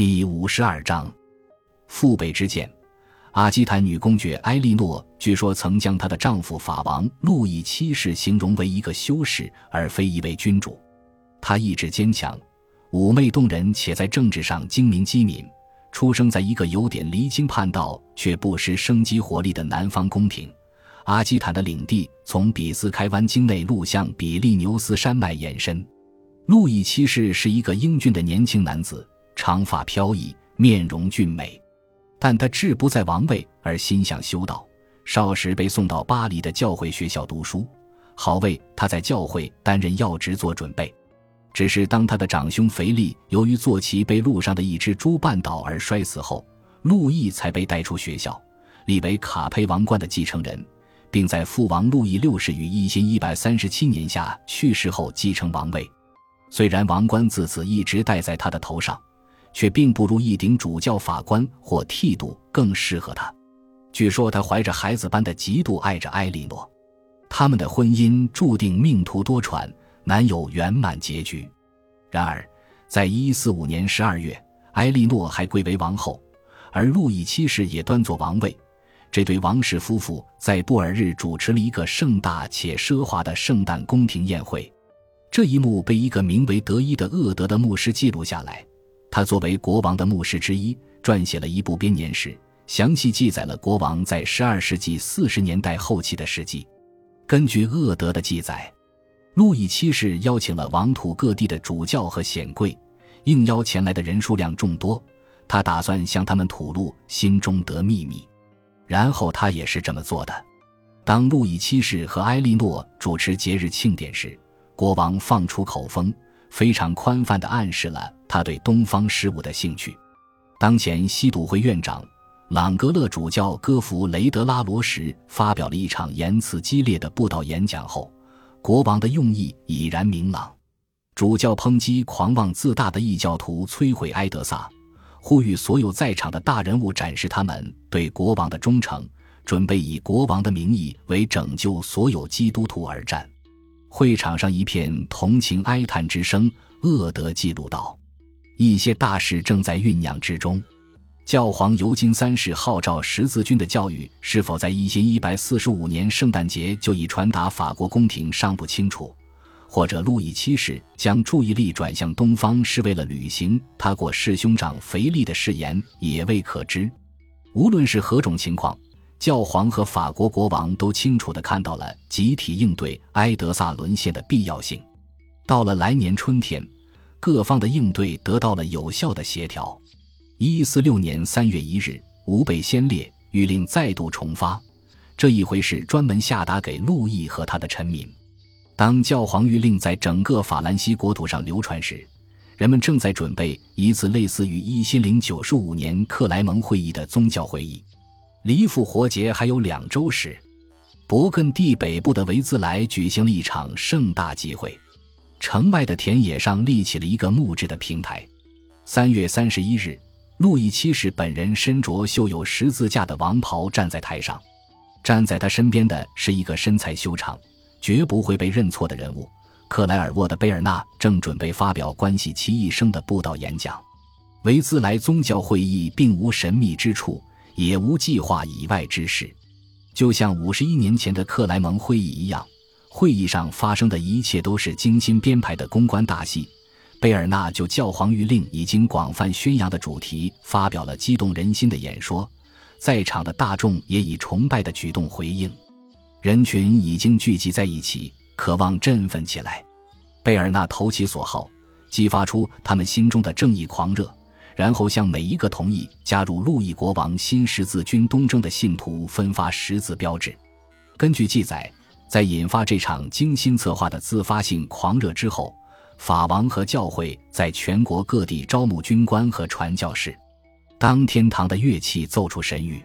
第五十二章，父辈之见。阿基坦女公爵埃莉诺据说曾将她的丈夫法王路易七世形容为一个修士，而非一位君主。她意志坚强，妩媚动人，且在政治上精明机敏。出生在一个有点离经叛道却不失生机活力的南方宫廷。阿基坦的领地从比斯开湾境内路向比利牛斯山脉延伸。路易七世是一个英俊的年轻男子，长发飘逸，面容俊美，但他志不在王位，而心向修道。少时被送到巴黎的教会学校读书，好为他在教会担任要职做准备。只是当他的长兄腓力由于坐骑被路上的一只猪绊倒而摔死后，路易才被带出学校，立为卡佩王冠的继承人，并在父王路易六世于一千一百三十七年下去世后继承王位。虽然王冠自此一直戴在他的头上，却并不如一顶主教法官或剃度更适合他。据说他怀着孩子般的极度爱着埃莉诺，他们的婚姻注定命途多舛。难有圆满结局。然而，在一四五年十二月，埃莉诺还贵为王后，而路易七世也端坐王位。这对王室夫妇在布尔日主持了一个盛大且奢华的圣诞宫廷宴会。这一幕被一个名为德伊的厄德的牧师记录下来。他作为国王的牧师之一，撰写了一部编年史，详细记载了国王在十二世纪四十年代后期的事迹。根据厄德的记载。路易七世邀请了王土各地的主教和显贵，应邀前来的人数量众多。他打算向他们吐露心中得秘密，然后他也是这么做的。当路易七世和埃莉诺主持节日庆典时，国王放出口风，非常宽泛地暗示了他对东方事务的兴趣。当前西笃会院长朗格勒主教戈弗雷德拉罗什发表了一场言辞激烈的布道演讲后。国王的用意已然明朗，主教抨击狂妄自大的异教徒摧毁埃德萨，呼吁所有在场的大人物展示他们对国王的忠诚，准备以国王的名义为拯救所有基督徒而战。会场上一片同情哀叹之声。厄德记录道：“一些大事正在酝酿之中。”教皇尤金三世号召十字军的教育是否在一千一百四十五年圣诞节就已传达法国宫廷尚不清楚，或者路易七世将注意力转向东方是为了履行他过世兄长腓力的誓言也未可知。无论是何种情况，教皇和法国国王都清楚地看到了集体应对埃德萨沦陷的必要性。到了来年春天，各方的应对得到了有效的协调。一四六年三月一日，吾辈先烈谕令再度重发。这一回是专门下达给路易和他的臣民。当教皇谕令在整个法兰西国土上流传时，人们正在准备一次类似于一千零九十五年克莱蒙会议的宗教会议。离复活节还有两周时，勃艮第北部的维兹莱举行了一场盛大集会。城外的田野上立起了一个木质的平台。三月三十一日。路易七世本人身着绣有十字架的王袍站在台上，站在他身边的是一个身材修长、绝不会被认错的人物——克莱尔沃的贝尔纳，正准备发表关系其一生的布道演讲。维兹莱宗教会议并无神秘之处，也无计划以外之事，就像五十一年前的克莱蒙会议一样，会议上发生的一切都是精心编排的公关大戏。贝尔纳就教皇谕令已经广泛宣扬的主题发表了激动人心的演说，在场的大众也以崇拜的举动回应，人群已经聚集在一起，渴望振奋起来。贝尔纳投其所好，激发出他们心中的正义狂热，然后向每一个同意加入路易国王新十字军东征的信徒分发十字标志。根据记载，在引发这场精心策划的自发性狂热之后。法王和教会在全国各地招募军官和传教士。当天堂的乐器奏出神谕，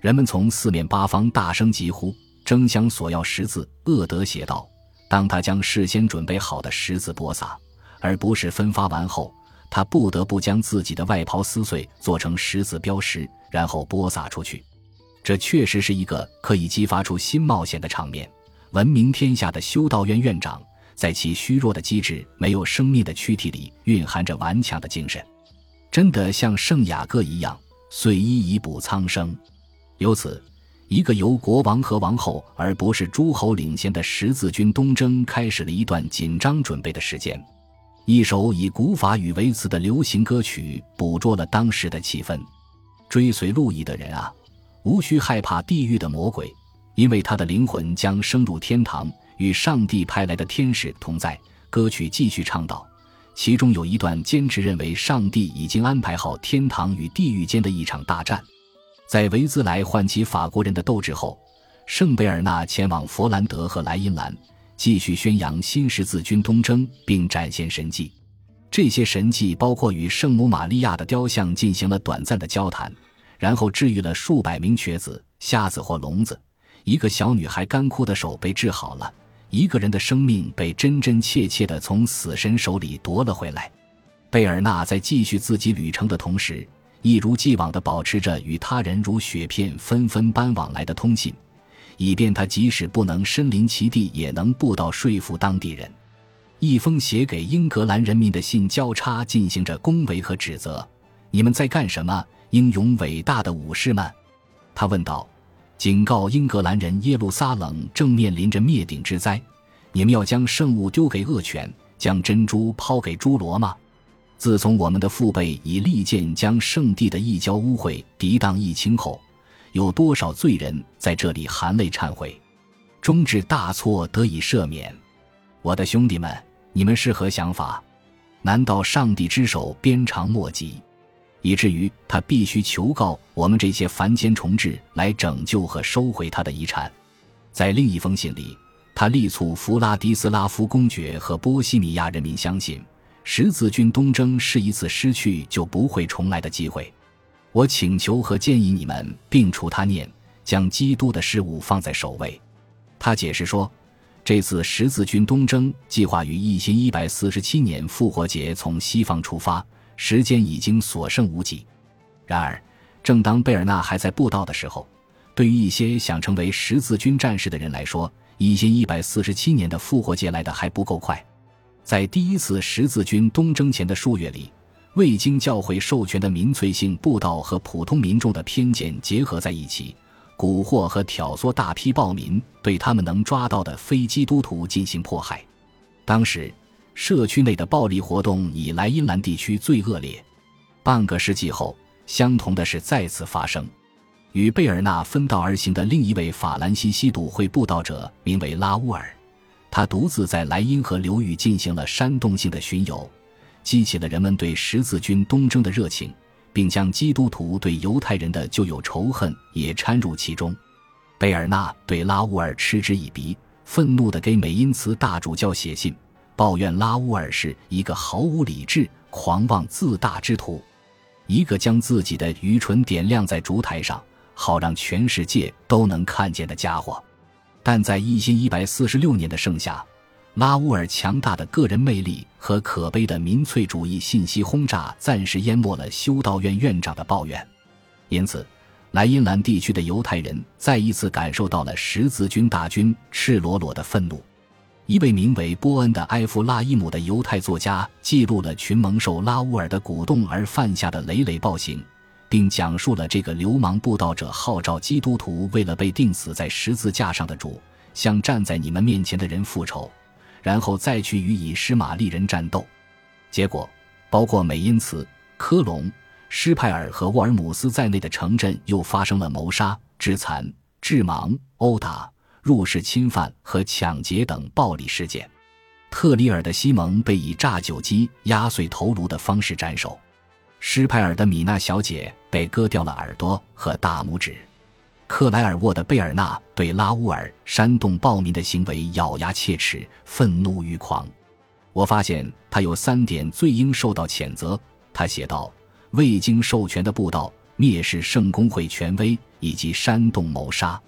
人们从四面八方大声疾呼，争相索要十字。厄德写道：“当他将事先准备好的十字播撒，而不是分发完后，他不得不将自己的外袍撕碎，做成十字标识，然后播撒出去。这确实是一个可以激发出新冒险的场面。闻名天下的修道院院长。”在其虚弱的机智、没有生命的躯体里，蕴含着顽强的精神。真的像圣雅各一样遂衣以补苍生。由此，一个由国王和王后而不是诸侯领衔的十字军东征开始了一段紧张准备的时间。一首以古法语为词的流行歌曲捕捉了当时的气氛。追随路易的人啊，无需害怕地狱的魔鬼，因为他的灵魂将升入天堂，与上帝派来的天使同在。歌曲继续唱道，其中有一段坚持认为上帝已经安排好天堂与地狱间的一场大战。在维兹莱唤起法国人的斗志后，圣贝尔纳前往佛兰德和莱茵兰，继续宣扬新十字军东征，并展现神迹。这些神迹包括与圣母玛利亚的雕像进行了短暂的交谈。然后治愈了数百名瘸子、瞎子或聋子，一个小女孩干枯的手被治好了，一个人的生命被真真切切地从死神手里夺了回来。贝尔纳在继续自己旅程的同时，一如既往地保持着与他人如雪片纷纷般往来的通信，以便他即使不能身临其地，也能步道说服当地人。一封写给英格兰人民的信交叉进行着恭维和指责：“你们在干什么？”英勇伟大的武士们，他问道：“警告英格兰人，耶路撒冷正面临着灭顶之灾，你们要将圣物丢给恶犬，将珍珠抛给侏罗吗？自从我们的父辈以利剑将圣地的一交污秽涤荡一清后，有多少罪人在这里含泪忏悔，终至大错得以赦免？我的兄弟们，你们是何想法？难道上帝之手鞭长莫及？”以至于他必须求告我们这些凡间重置来拯救和收回他的遗产。在另一封信里，他力促弗拉迪斯拉夫公爵和波西米亚人民相信，十字军东征是一次失去就不会重来的机会。我请求和建议你们摒除他念，将基督的事物放在首位。他解释说，这次十字军东征计划于一千一百四十七年复活节从西方出发。时间已经所剩无几，然而，正当贝尔纳还在布道的时候，对于一些想成为十字军战士的人来说，一千一百四十七年的复活节来的还不够快。在第一次十字军东征前的数月里，未经教会授权的民粹性布道和普通民众的偏见结合在一起，蛊惑和挑唆大批暴民对他们能抓到的非基督徒进行迫害。当时。社区内的暴力活动以莱茵兰地区最恶劣。半个世纪后，相同的事再次发生。与贝尔纳分道而行的另一位法兰西西笃会布道者名为拉乌尔，他独自在莱茵河流域进行了煽动性的巡游，激起了人们对十字军东征的热情，并将基督徒对犹太人的旧有仇恨也掺入其中。贝尔纳对拉乌尔嗤之以鼻，愤怒地给美因茨大主教写信。抱怨拉乌尔是一个毫无理智、狂妄自大之徒，一个将自己的愚蠢点亮在烛台上，好让全世界都能看见的家伙。但在一千一百四十六年的盛夏，拉乌尔强大的个人魅力和可悲的民粹主义信息轰炸暂时淹没了修道院院长的抱怨，因此，莱茵兰地区的犹太人再一次感受到了十字军大军赤裸裸的愤怒。一位名为波恩的埃弗拉伊姆的犹太作家记录了群蒙受拉乌尔的鼓动而犯下的累累暴行，并讲述了这个流氓布道者号召基督徒为了被钉死在十字架上的主，向站在你们面前的人复仇，然后再去与以施玛利人战斗。结果，包括美因茨、科隆、施派尔和沃尔姆斯在内的城镇又发生了谋杀、致残、致盲、殴打。入室侵犯和抢劫等暴力事件，特里尔的西蒙被以炸酒机压碎头颅的方式斩首，施派尔的米娜小姐被割掉了耳朵和大拇指，克莱尔沃的贝尔纳对拉乌尔煽动暴民的行为咬牙切齿、愤怒欲狂。我发现他有三点最应受到谴责，他写道：未经授权的布道、蔑视圣公会权威以及煽动谋杀。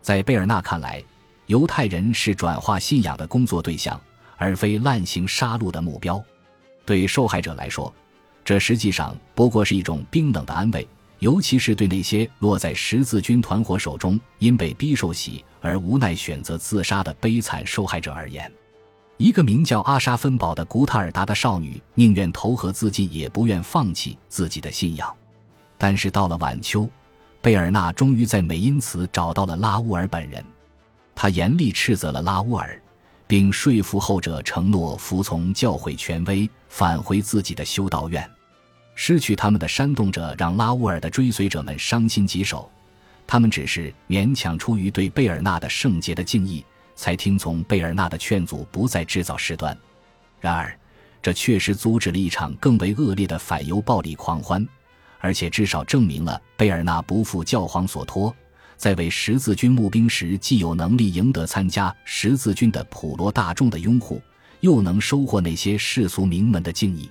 在贝尔纳看来，犹太人是转化信仰的工作对象，而非滥行杀戮的目标。对受害者来说，这实际上不过是一种冰冷的安慰，尤其是对那些落在十字军团伙手中、因被逼受洗而无奈选择自杀的悲惨受害者而言。一个名叫阿沙芬堡的古塔尔达的少女，宁愿投河自尽，也不愿放弃自己的信仰。但是到了晚秋，贝尔纳终于在美因茨找到了拉乌尔本人，他严厉斥责了拉乌尔，并说服后者承诺服从教会权威，返回自己的修道院。失去他们的煽动者让拉乌尔的追随者们伤心疾首，他们只是勉强出于对贝尔纳的圣洁的敬意。才听从贝尔纳的劝阻，不再制造事端。然而，这确实阻止了一场更为恶劣的反犹暴力狂欢，而且至少证明了贝尔纳不负教皇所托，在为十字军募兵时，既有能力赢得参加十字军的普罗大众的拥护，又能收获那些世俗名门的敬意。